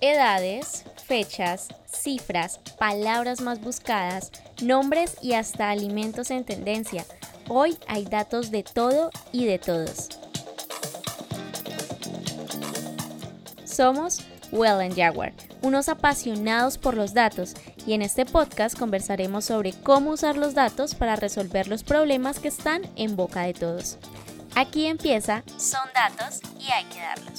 edades, fechas, cifras, palabras más buscadas, nombres y hasta alimentos en tendencia. Hoy hay datos de todo y de todos. Somos Well Jaguar, unos apasionados por los datos, y en este podcast conversaremos sobre cómo usar los datos para resolver los problemas que están en boca de todos. Aquí empieza Son datos y hay que darlos.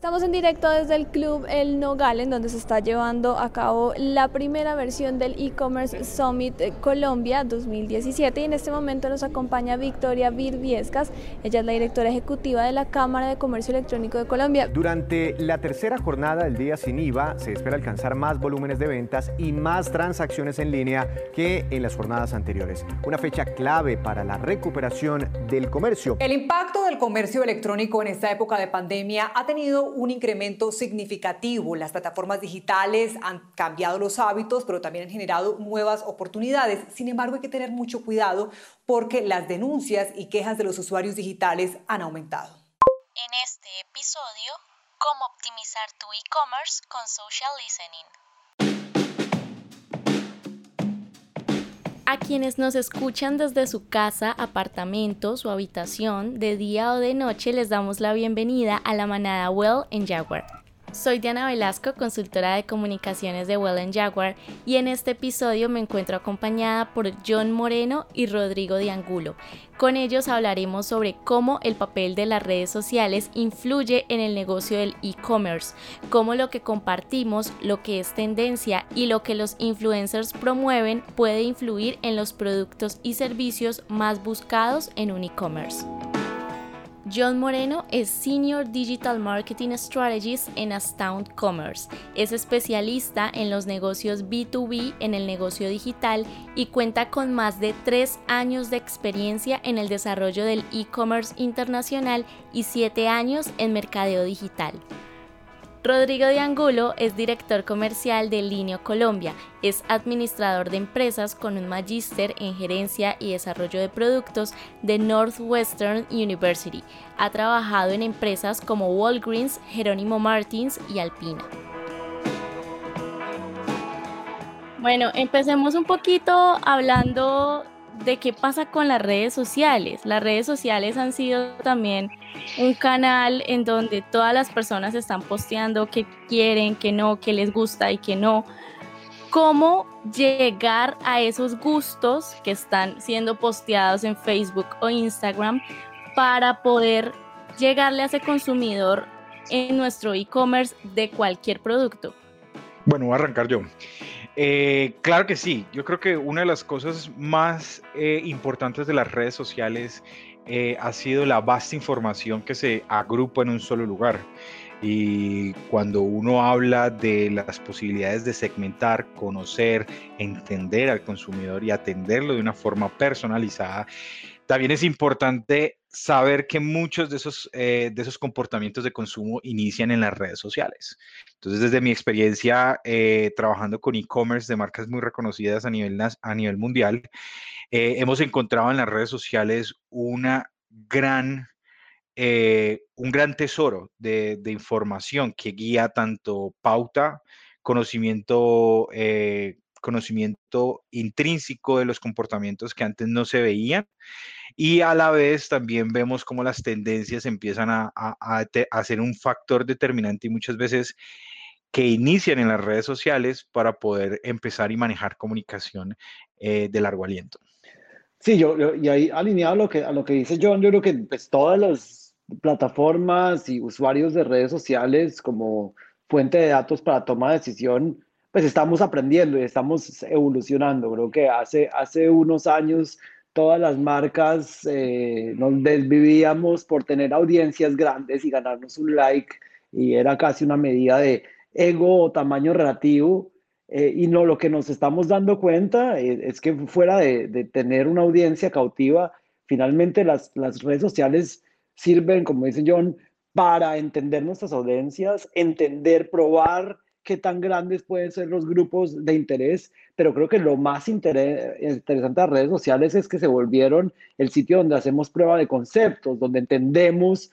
Estamos en directo desde el club El Nogal, en donde se está llevando a cabo la primera versión del e-commerce Summit Colombia 2017 y en este momento nos acompaña Victoria Virviescas, ella es la directora ejecutiva de la Cámara de Comercio Electrónico de Colombia. Durante la tercera jornada del día sin IVA se espera alcanzar más volúmenes de ventas y más transacciones en línea que en las jornadas anteriores, una fecha clave para la recuperación del comercio. El impacto del comercio electrónico en esta época de pandemia ha tenido un incremento significativo. Las plataformas digitales han cambiado los hábitos, pero también han generado nuevas oportunidades. Sin embargo, hay que tener mucho cuidado porque las denuncias y quejas de los usuarios digitales han aumentado. En este episodio, cómo optimizar tu e-commerce con social listening. A quienes nos escuchan desde su casa, apartamento, su habitación, de día o de noche, les damos la bienvenida a la manada Well en Jaguar. Soy Diana Velasco, consultora de comunicaciones de Well Jaguar, y en este episodio me encuentro acompañada por John Moreno y Rodrigo Diangulo. Con ellos hablaremos sobre cómo el papel de las redes sociales influye en el negocio del e-commerce, cómo lo que compartimos, lo que es tendencia y lo que los influencers promueven puede influir en los productos y servicios más buscados en un e-commerce. John Moreno es Senior Digital Marketing Strategist en Astound Commerce. Es especialista en los negocios B2B en el negocio digital y cuenta con más de tres años de experiencia en el desarrollo del e-commerce internacional y siete años en mercadeo digital. Rodrigo de Angulo es director comercial de Linio Colombia, es administrador de empresas con un magíster en gerencia y desarrollo de productos de Northwestern University. Ha trabajado en empresas como Walgreens, Jerónimo Martins y Alpina. Bueno, empecemos un poquito hablando de qué pasa con las redes sociales. Las redes sociales han sido también un canal en donde todas las personas están posteando qué quieren, qué no, qué les gusta y qué no. ¿Cómo llegar a esos gustos que están siendo posteados en Facebook o Instagram para poder llegarle a ese consumidor en nuestro e-commerce de cualquier producto? Bueno, voy a arrancar yo. Eh, claro que sí, yo creo que una de las cosas más eh, importantes de las redes sociales eh, ha sido la vasta información que se agrupa en un solo lugar. Y cuando uno habla de las posibilidades de segmentar, conocer, entender al consumidor y atenderlo de una forma personalizada, también es importante saber que muchos de esos, eh, de esos comportamientos de consumo inician en las redes sociales. Entonces, desde mi experiencia eh, trabajando con e-commerce de marcas muy reconocidas a nivel, a nivel mundial, eh, hemos encontrado en las redes sociales una gran, un gran tesoro de, de, información que guía tanto pauta, conocimiento conocimiento intrínseco de los comportamientos que antes no se veían y a la vez también vemos cómo las tendencias empiezan a, a, ser un factor determinante y muchas veces que inician en las redes sociales para poder empezar y manejar comunicación eh, de largo aliento. Sí, yo, y ahí alineado a lo, que, a lo que dice John, yo creo que pues, todas las plataformas y usuarios de redes sociales como fuente de datos para toma de decisión pues estamos aprendiendo y estamos evolucionando. Creo que hace, hace unos años todas las marcas eh, nos desvivíamos por tener audiencias grandes y ganarnos un like y era casi una medida de ego o tamaño relativo. Eh, y no, lo que nos estamos dando cuenta eh, es que fuera de, de, tener una audiencia cautiva, finalmente las, las redes sociales sirven, como dice John, para entender nuestras audiencias, entender, probar qué tan grandes pueden ser los grupos de interés, pero creo que lo más interesante de las redes sociales es que se volvieron el sitio donde hacemos prueba de conceptos, donde entendemos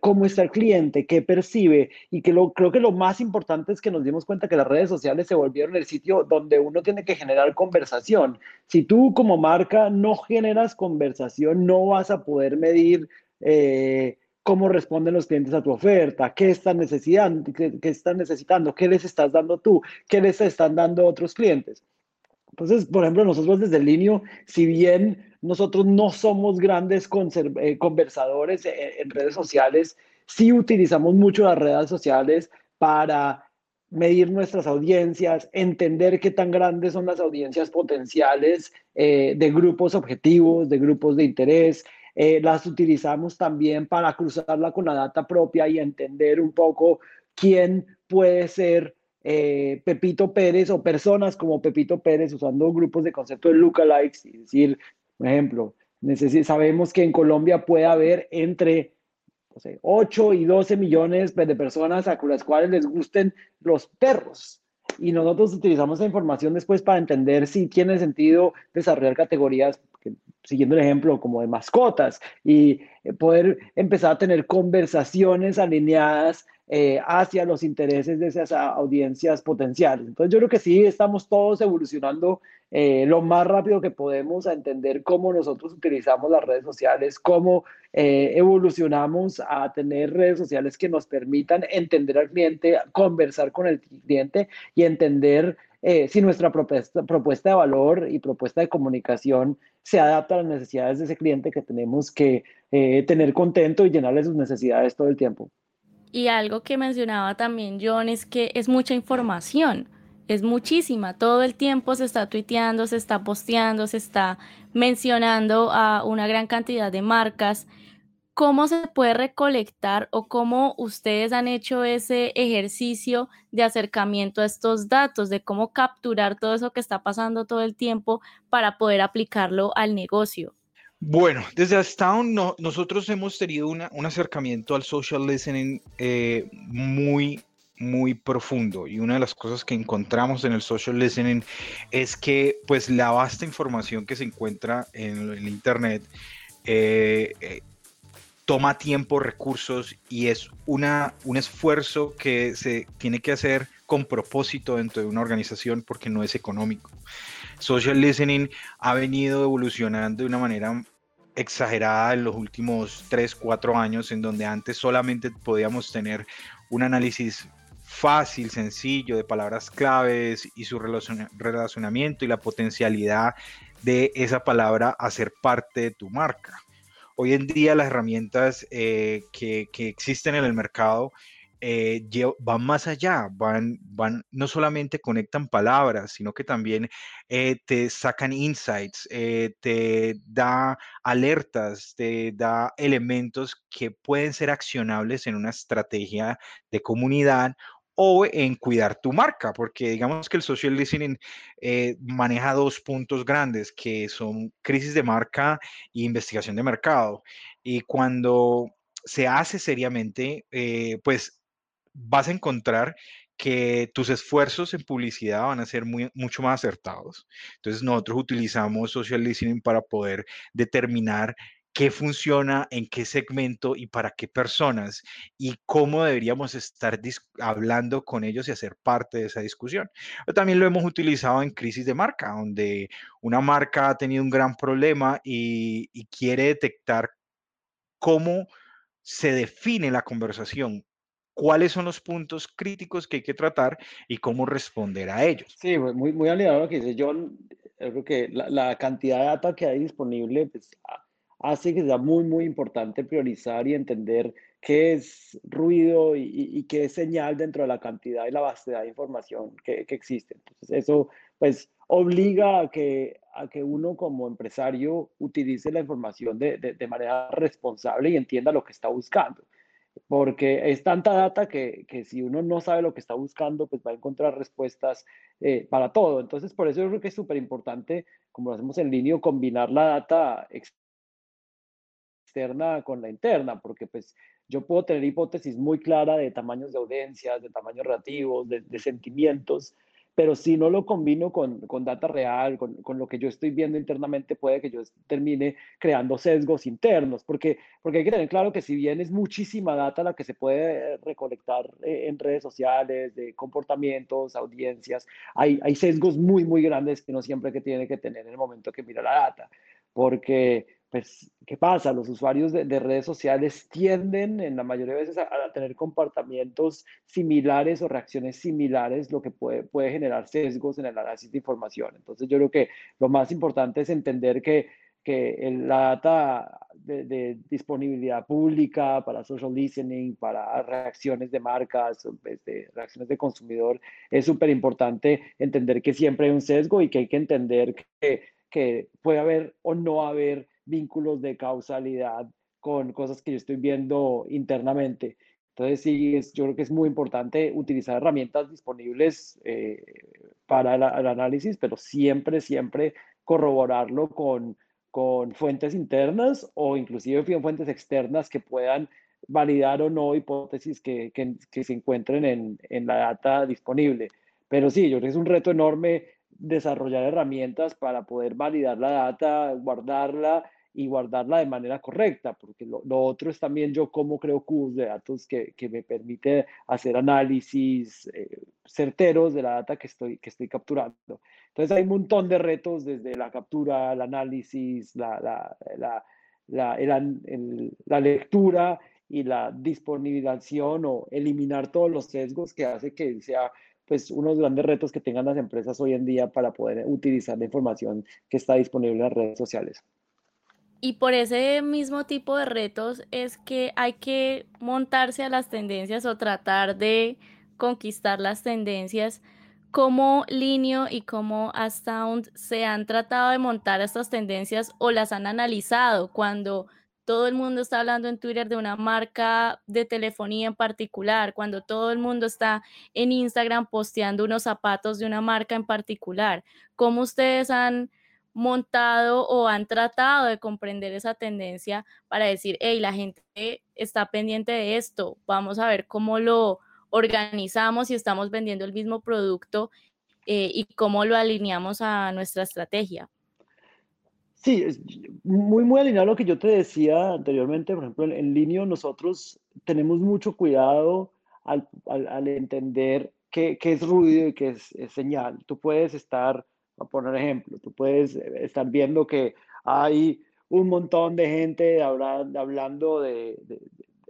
cómo está el cliente, qué percibe y que lo, creo que lo más importante es que nos dimos cuenta que las redes sociales se volvieron el sitio donde uno tiene que generar conversación. Si tú como marca no generas conversación, no vas a poder medir eh, cómo responden los clientes a tu oferta, qué están necesitando, qué, están necesitando, qué les estás dando tú, qué les están dando otros clientes. Entonces, por ejemplo, nosotros desde el Linio, si bien nosotros no somos grandes eh, conversadores en, redes sociales, sí utilizamos mucho las redes sociales para medir nuestras audiencias, entender qué tan grandes son las audiencias potenciales eh, de grupos objetivos, de grupos de interés. Eh, las utilizamos también para cruzarla con la data propia y entender un poco quién puede ser eh, Pepito Pérez o personas como Pepito Pérez usando grupos de concepto de lookalikes, es decir, por ejemplo, sabemos que en Colombia puede haber entre 8 y 12 millones de personas a las cuales les gusten los perros. Y nosotros utilizamos esa información después para entender si tiene sentido desarrollar categorías, siguiendo el ejemplo, como de mascotas, y eh, poder empezar a tener conversaciones alineadas eh, hacia los intereses de esas audiencias potenciales. Entonces yo creo que sí estamos todos evolucionando eh, lo más rápido que podemos a entender cómo nosotros utilizamos las redes sociales, cómo eh, evolucionamos a tener redes sociales que nos permitan entender al cliente, conversar con el cliente y entender si nuestra propuesta, propuesta de valor y propuesta de comunicación se adapta a las necesidades de ese cliente que tenemos que tener contento y llenarle sus necesidades todo el tiempo. Y algo que mencionaba también John es que es mucha información, es muchísima. Todo el tiempo se está tuiteando, se está posteando, se está mencionando a una gran cantidad de marcas. ¿Cómo se puede recolectar o cómo ustedes han hecho ese ejercicio de acercamiento a estos datos, de cómo capturar todo eso que está pasando todo el tiempo para poder aplicarlo al negocio? Bueno, desde Astown no, nosotros hemos tenido un acercamiento al social listening eh, muy, muy profundo y una de las cosas que encontramos en el social listening es que pues la vasta información que se encuentra en el internet eh, eh, toma tiempo, recursos y es una, un esfuerzo que se tiene que hacer con propósito dentro de una organización porque no es económico. Social listening ha venido evolucionando de una manera exagerada en los últimos 3, 4 años, en donde antes solamente podíamos tener un análisis fácil, sencillo de palabras claves y su relacionamiento y la potencialidad de esa palabra a ser parte de tu marca. Hoy en día las herramientas eh, que, existen en el mercado eh, van más allá, van, van, no solamente conectan palabras, sino que también eh, te sacan insights, te da alertas, te da elementos que pueden ser accionables en una estrategia de comunidad o en cuidar tu marca, porque digamos que el social listening maneja dos puntos grandes, que son crisis de marca e investigación de mercado. Y cuando se hace seriamente, pues vas a encontrar que tus esfuerzos en publicidad van a ser muy, mucho más acertados. Entonces nosotros utilizamos social listening para poder determinar qué funciona, en qué segmento y para qué personas y cómo deberíamos estar hablando con ellos y hacer parte de esa discusión. Pero también lo hemos utilizado en crisis de marca, donde una marca ha tenido un gran problema y, y quiere detectar cómo se define la conversación cuáles son los puntos críticos que hay que tratar y cómo responder a ellos. Sí, muy, muy aliado a lo que dice John. Creo que la, cantidad de data que hay disponible pues, hace que sea muy, muy importante priorizar y entender qué es ruido y, qué es señal dentro de la cantidad y la vastedad de información que, que existe. Entonces, eso pues obliga a que, a que uno como empresario utilice la información de, de, de manera responsable y entienda lo que está buscando porque es tanta data que, que, si uno no sabe lo que está buscando, pues va a encontrar respuestas eh, para todo. Entonces, por eso yo creo que es súper importante, como lo hacemos en línea, combinar la data externa con la interna, porque pues yo puedo tener hipótesis muy clara de tamaños de audiencias, de tamaños relativos, de, de sentimientos, pero si no lo combino con, con data real, con, con, lo que yo estoy viendo internamente, puede que yo termine creando sesgos internos, porque, porque hay que tener claro que si bien es muchísima data la que se puede recolectar eh, en redes sociales, de comportamientos, audiencias, hay, hay sesgos muy, muy grandes que no siempre que tiene que tener en el momento que mira la data, porque pues, ¿qué pasa? Los usuarios de, redes sociales tienden en la mayoría de veces a, tener comportamientos similares o reacciones similares, lo que puede, puede generar sesgos en el análisis de información. Entonces yo creo que lo más importante es entender que, que la data de, disponibilidad pública para social listening, para reacciones de marcas, de reacciones de consumidor, es súper importante entender que siempre hay un sesgo y que hay que entender que, que puede haber o no haber vínculos de causalidad con cosas que yo estoy viendo internamente. Entonces, sí, es, yo creo que es muy importante utilizar herramientas disponibles eh, para el, análisis, pero siempre, siempre corroborarlo con, con fuentes internas o inclusive fuentes externas que puedan validar o no hipótesis que, que, que se encuentren en, en, la data disponible. Pero sí, yo creo que es un reto enorme desarrollar herramientas para poder validar la data, guardarla y guardarla de manera correcta, porque lo, otro es también yo cómo creo cubos de datos que, que me permite hacer análisis eh, certeros de la data que estoy, que estoy capturando. Entonces hay un montón de retos desde la captura, el análisis, la, la, la, la, la lectura y la disponibilización o eliminar todos los sesgos que hace que sea pues unos grandes retos que tengan las empresas hoy en día para poder utilizar la información que está disponible en las redes sociales. Y por ese mismo tipo de retos es que hay que montarse a las tendencias o tratar de conquistar las tendencias. ¿Cómo Linio y cómo Astound se han tratado de montar estas tendencias o las han analizado cuando todo el mundo está hablando en Twitter de una marca de telefonía en particular, cuando todo el mundo está en Instagram posteando unos zapatos de una marca en particular? ¿Cómo ustedes han montado o han tratado de comprender esa tendencia para decir, hey, la gente está pendiente de esto, vamos a ver cómo lo organizamos y estamos vendiendo el mismo producto eh, y cómo lo alineamos a nuestra estrategia. Sí, es muy, muy alineado lo que yo te decía anteriormente. Por ejemplo, en, línea nosotros tenemos mucho cuidado al, al, entender qué, qué, es ruido y qué es, señal. Tú puedes estar a poner ejemplo, tú puedes eh, estar viendo que hay un montón de gente hablando de,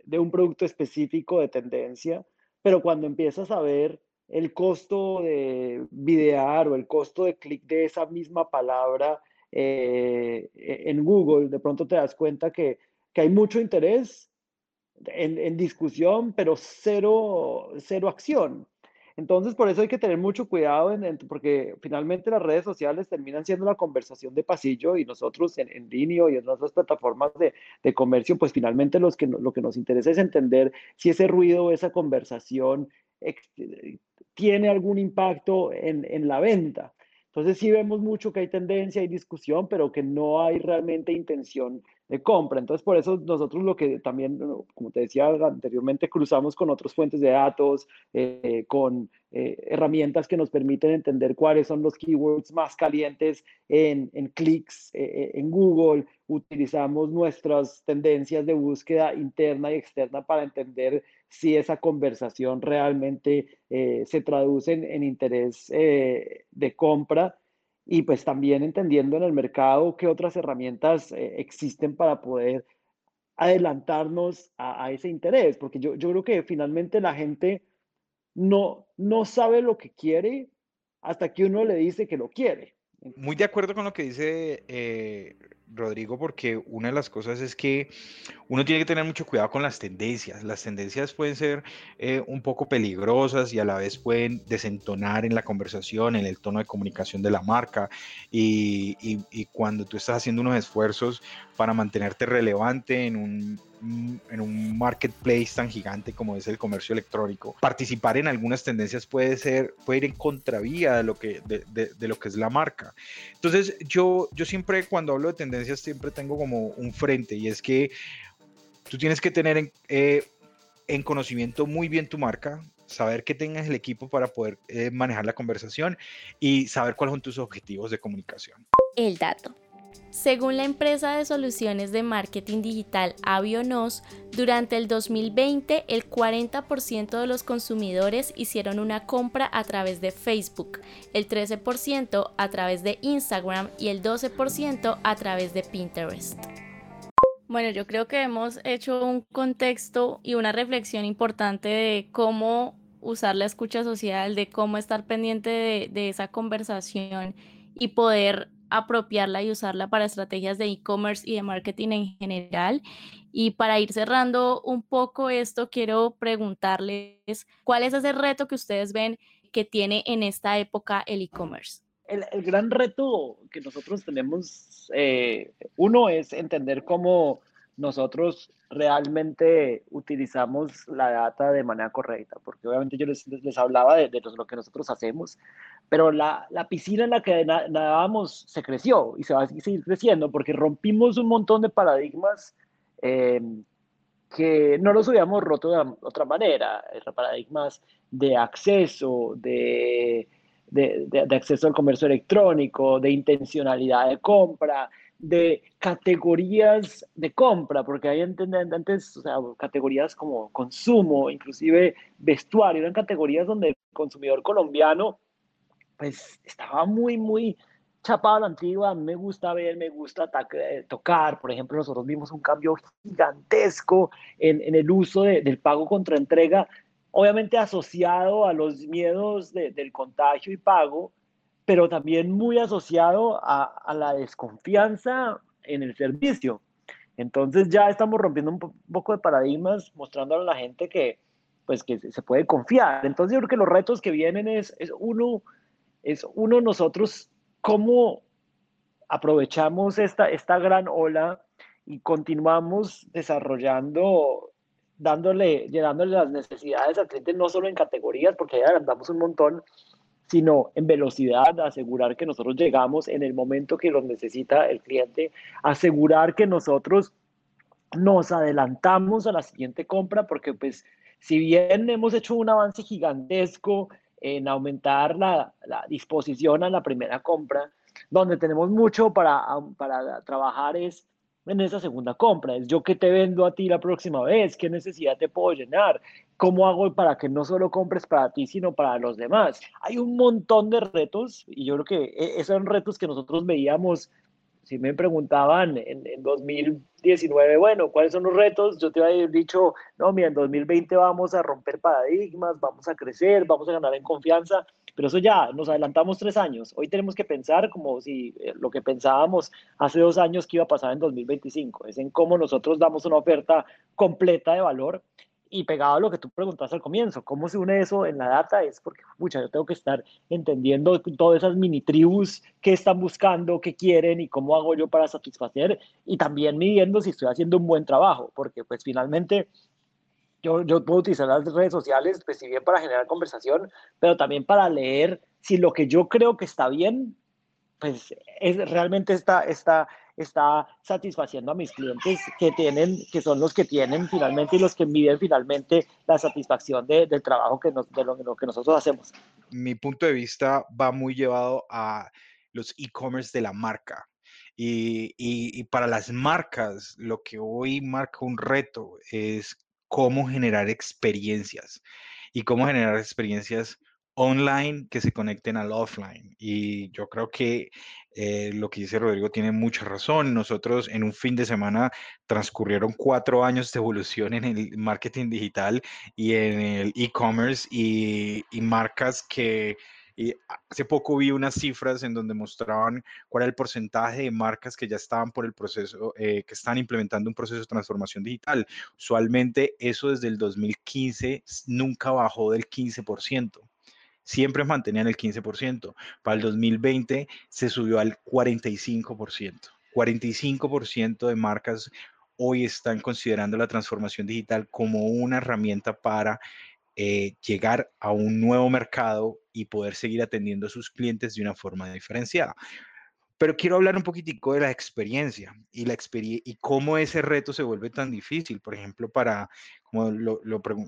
de, un producto específico de tendencia, pero cuando empiezas a ver el costo de videar o el costo de clic de esa misma palabra eh, e, en Google, de pronto te das cuenta que, que hay mucho interés en, en, discusión, pero cero, cero acción. Entonces, por eso hay que tener mucho cuidado, porque finalmente las redes sociales terminan siendo una conversación de pasillo y nosotros en, en línea y en otras plataformas de, de, comercio, pues finalmente los que, lo que nos interesa es entender si ese ruido, esa conversación tiene algún impacto en la venta. Entonces sí vemos mucho que hay tendencia, hay discusión, pero que no hay realmente intención de compra. Entonces, por eso nosotros lo que también, como te decía anteriormente, cruzamos con otras fuentes de datos, eh, con eh, herramientas que nos permiten entender cuáles son los keywords más calientes en, en clics eh, en Google. Utilizamos nuestras tendencias de búsqueda interna y externa para entender si esa conversación realmente se traduce en, interés de compra y pues también entendiendo en el mercado qué otras herramientas eh, existen para poder adelantarnos a, ese interés, porque yo, yo, creo que finalmente la gente no, no sabe lo que quiere hasta que uno le dice que lo quiere. Muy de acuerdo con lo que dice eh, Rodrigo, porque una de las cosas es que uno tiene que tener mucho cuidado con las tendencias. Las tendencias pueden ser eh, un poco peligrosas y a la vez pueden desentonar en la conversación, en el tono de comunicación de la marca. Y, y cuando tú estás haciendo unos esfuerzos para mantenerte relevante en un en un marketplace tan gigante como es el comercio electrónico, participar en algunas tendencias puede ser, puede ir en contravía de lo que, de, de, lo que es la marca. Entonces, yo, yo siempre cuando hablo de tendencias siempre tengo como un frente y es que tú tienes que tener en, eh, en conocimiento muy bien tu marca, saber que tengas el equipo para poder eh, manejar la conversación y saber cuáles son tus objetivos de comunicación. El dato. Según la empresa de soluciones de marketing digital Avionos, durante el 2020 el 40% de los consumidores hicieron una compra a través de Facebook, el 13% a través de Instagram y el 12% a través de Pinterest. Bueno, yo creo que hemos hecho un contexto y una reflexión importante de cómo usar la escucha social, de cómo estar pendiente de, de esa conversación y poder apropiarla y usarla para estrategias de e-commerce y de marketing en general. Y para ir cerrando un poco esto, quiero preguntarles cuál es ese reto que ustedes ven que tiene en esta época el e-commerce. El, el, gran reto que nosotros tenemos, eh, uno es entender cómo nosotros realmente utilizamos la data de manera correcta, porque obviamente yo les, les hablaba de, de, lo que nosotros hacemos, pero la, la piscina en la que nadábamos se creció y se va a seguir creciendo porque rompimos un montón de paradigmas eh, que no los hubiéramos roto de otra manera, paradigmas de acceso, de, de, de acceso al comercio electrónico, de intencionalidad de compra, de categorías de compra, porque hay antes, o sea, categorías como consumo, inclusive vestuario, eran categorías donde el consumidor colombiano pues estaba muy, muy chapado a la antigua, me gusta ver, me gusta eh, tocar, por ejemplo, nosotros vimos un cambio gigantesco en, en el uso de, del pago contra entrega, obviamente asociado a los miedos de, del contagio y pago, pero también muy asociado a, a, la desconfianza en el servicio. Entonces ya estamos rompiendo un poco de paradigmas, mostrándole a la gente que, pues, que se puede confiar. Entonces yo creo que los retos que vienen es, es uno, es uno nosotros cómo aprovechamos esta, esta gran ola y continuamos desarrollando, dándole, llenándole las necesidades al cliente, no solo en categorías, porque ya adelantamos un montón, sino en velocidad, asegurar que nosotros llegamos en el momento que lo necesita el cliente, asegurar que nosotros nos adelantamos a la siguiente compra, porque pues si bien hemos hecho un avance gigantesco en aumentar la, la disposición a la primera compra, donde tenemos mucho para, para trabajar es en esa segunda compra. Es yo que te vendo a ti la próxima vez, qué necesidad te puedo llenar, cómo hago para que no solo compres para ti, sino para los demás. Hay un montón de retos y yo creo que e, esos son retos que nosotros veíamos. Si me preguntaban en, en 2019, bueno, ¿cuáles son los retos? Yo te había dicho, no, mira, en 2020 vamos a romper paradigmas, vamos a crecer, vamos a ganar en confianza pero eso ya, nos adelantamos tres años. Hoy tenemos que pensar como si eh, lo que pensábamos hace dos años que iba a pasar en 2025. Es en cómo nosotros damos una oferta completa de valor y pegado a lo que tú preguntaste al comienzo, ¿cómo se une eso en la data? Es porque, mucha, yo tengo que estar entendiendo todas esas mini tribus que están buscando, qué quieren y cómo hago yo para satisfacer y también midiendo si estoy haciendo un buen trabajo, porque pues finalmente yo, yo puedo utilizar las redes sociales, pues si bien para generar conversación, pero también para leer si lo que yo creo que está bien, pues es, realmente está, está, está satisfaciendo a mis clientes que tienen, que son los que tienen finalmente y los que miden finalmente la satisfacción de, del trabajo que nos, de lo, lo que nosotros hacemos. Mi punto de vista va muy llevado a los e-commerce de la marca. Y, y, y, para las marcas, lo que hoy marca un reto es cómo generar experiencias y cómo generar experiencias online que se conecten al offline. Y yo creo que eh, lo que dice Rodrigo tiene mucha razón. Nosotros en un fin de semana transcurrieron cuatro años de evolución en el marketing digital y en el e-commerce y, y marcas que y hace poco vi unas cifras en donde mostraban cuál era el porcentaje de marcas que ya estaban por el proceso, eh, que están implementando un proceso de transformación digital. Usualmente eso desde el 2015 nunca bajó del 15% siempre mantenían el 15%. Para el 2020 se subió al 45%. 45% de marcas hoy están considerando la transformación digital como una herramienta para eh, llegar a un nuevo mercado y poder seguir atendiendo a sus clientes de una forma diferenciada. Pero quiero hablar un poquitico de la experiencia y, la y cómo ese reto se vuelve tan difícil. Por ejemplo, para, como lo,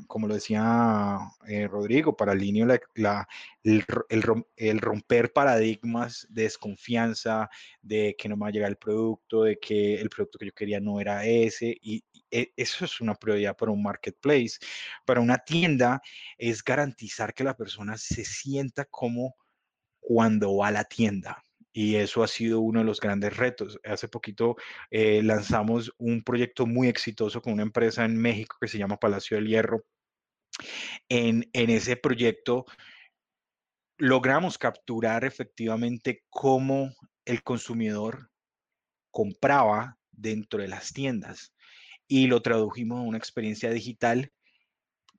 como lo decía eh, Rodrigo, para Linio, la, el, el, romper paradigmas de desconfianza, de que no me va a llegar el producto, de que el producto que yo quería no era ese. Y, e, eso es una prioridad para un marketplace. Para una tienda es garantizar que la persona se sienta como cuando va a la tienda y eso ha sido uno de los grandes retos. Hace poquito eh, lanzamos un proyecto muy exitoso con una empresa en México que se llama Palacio del Hierro. En, en ese proyecto logramos capturar efectivamente cómo el consumidor compraba dentro de las tiendas y lo tradujimos a una experiencia digital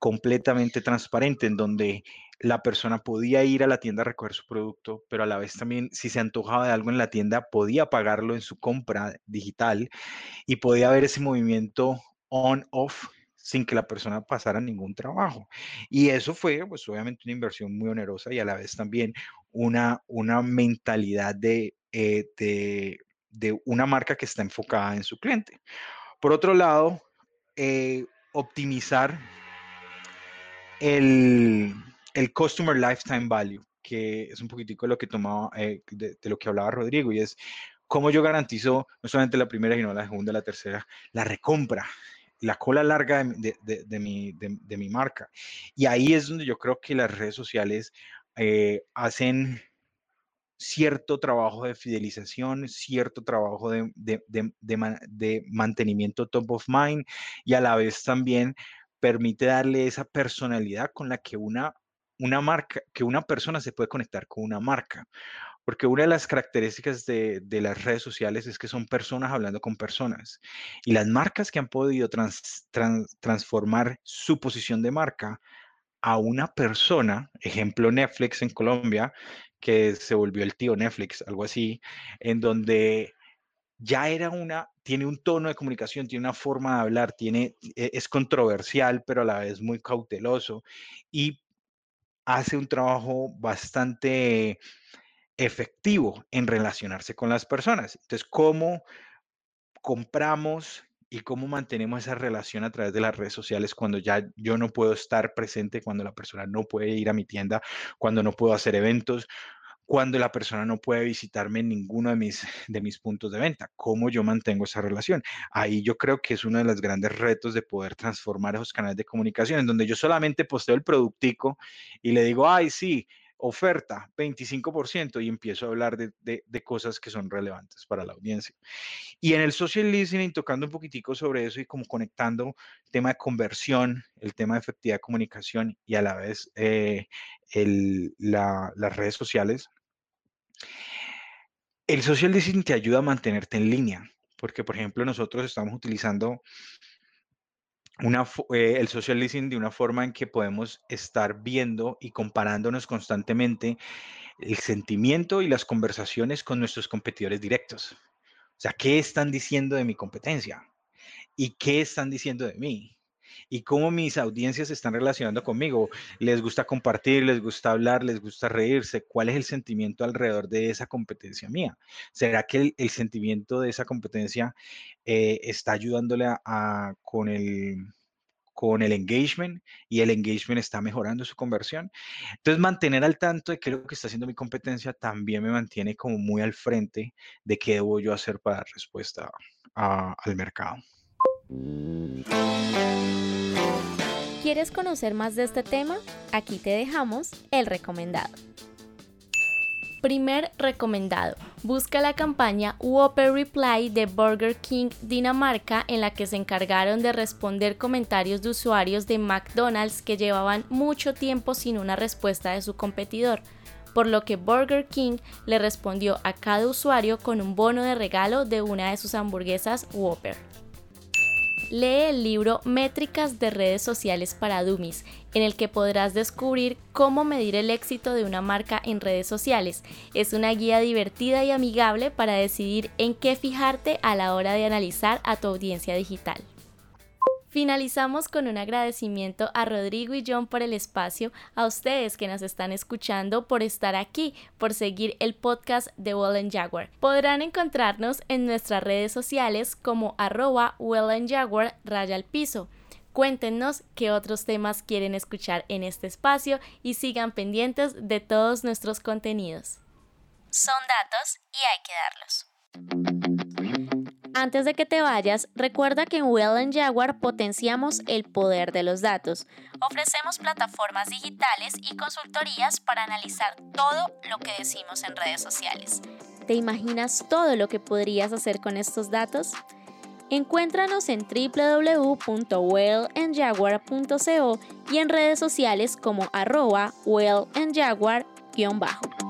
completamente transparente en donde la persona podía ir a la tienda a recoger su producto, pero a la vez también si se antojaba de algo en la tienda podía pagarlo en su compra digital y podía ver ese movimiento on-off sin que la persona pasara ningún trabajo. Y eso fue, pues obviamente, una inversión muy onerosa y a la vez también una, una mentalidad de, eh, de, de una marca que está enfocada en su cliente. Por otro lado, eh, optimizar el, el Customer Lifetime Value, que es un poquitico de lo que tomaba, eh, de, lo que hablaba Rodrigo, y es cómo yo garantizo no solamente la primera, sino la segunda, la tercera, la recompra, la cola larga de, de, mi, de, mi, marca. Y ahí es donde yo creo que las redes sociales eh, hacen cierto trabajo de fidelización, cierto trabajo de, de, mantenimiento top of mind y a la vez también permite darle esa personalidad con la que una, una marca, que una persona se puede conectar con una marca. Porque una de las características de, las redes sociales es que son personas hablando con personas. Y las marcas que han podido transformar su posición de marca a una persona, ejemplo Netflix en Colombia, que se volvió el tío Netflix, algo así, en donde ya era una, tiene un tono de comunicación, tiene una forma de hablar, tiene, e, es controversial, pero a la vez muy cauteloso y hace un trabajo bastante efectivo en relacionarse con las personas. Entonces, ¿cómo compramos y cómo mantenemos esa relación a través de las redes sociales cuando ya yo no puedo estar presente, cuando la persona no puede ir a mi tienda, cuando no puedo hacer eventos, cuando la persona no puede visitarme en ninguno de mis, de mis puntos de venta. ¿Cómo yo mantengo esa relación? Ahí yo creo que es uno de los grandes retos de poder transformar esos canales de comunicación, en donde yo solamente posteo el productico y le digo, ay, sí, oferta 25% y empiezo a hablar de, de, cosas que son relevantes para la audiencia. Y en el social listening, tocando un poquitico sobre eso y como conectando el tema de conversión, el tema de efectividad de comunicación y a la vez eh, el, la, las redes sociales, el social listening te ayuda a mantenerte en línea, porque por ejemplo nosotros estamos utilizando eh, el social listening de una forma en que podemos estar viendo y comparándonos constantemente el sentimiento y las conversaciones con nuestros competidores directos. O sea, ¿qué están diciendo de mi competencia? ¿Y qué están diciendo de mí? Y cómo mis audiencias se están relacionando conmigo. Les gusta compartir, les gusta hablar, les gusta reírse. ¿Cuál es el sentimiento alrededor de esa competencia mía? ¿Será que el, sentimiento de esa competencia eh, está ayudándole a, con el con el engagement y el engagement está mejorando su conversión. Entonces, mantener al tanto de qué es lo que está haciendo mi competencia también me mantiene como muy al frente de qué debo yo hacer para dar respuesta al mercado. ¿Quieres conocer más de este tema? Aquí te dejamos el recomendado. Primer recomendado. Busca la campaña Whopper Reply de Burger King Dinamarca en la que se encargaron de responder comentarios de usuarios de McDonald's que llevaban mucho tiempo sin una respuesta de su competidor, por lo que Burger King le respondió a cada usuario con un bono de regalo de una de sus hamburguesas Whopper. Lee el libro Métricas de redes sociales para Dummies, en el que podrás descubrir cómo medir el éxito de una marca en redes sociales. Es una guía divertida y amigable para decidir en qué fijarte a la hora de analizar a tu audiencia digital. Finalizamos con un agradecimiento a Rodrigo y John por el espacio, a ustedes que nos están escuchando por estar aquí, por seguir el podcast de Well Jaguar. Podrán encontrarnos en nuestras redes sociales como arroba Well Jaguar raya al piso. Cuéntenos qué otros temas quieren escuchar en este espacio y sigan pendientes de todos nuestros contenidos. Son datos y hay que darlos. Antes de que te vayas, recuerda que en Well Jaguar potenciamos el poder de los datos. Ofrecemos plataformas digitales y consultorías para analizar todo lo que decimos en redes sociales. ¿Te imaginas todo lo que podrías hacer con estos datos? Encuéntranos en www.wellandjaguar.co y en redes sociales como arroba wellandjaguar-bajo.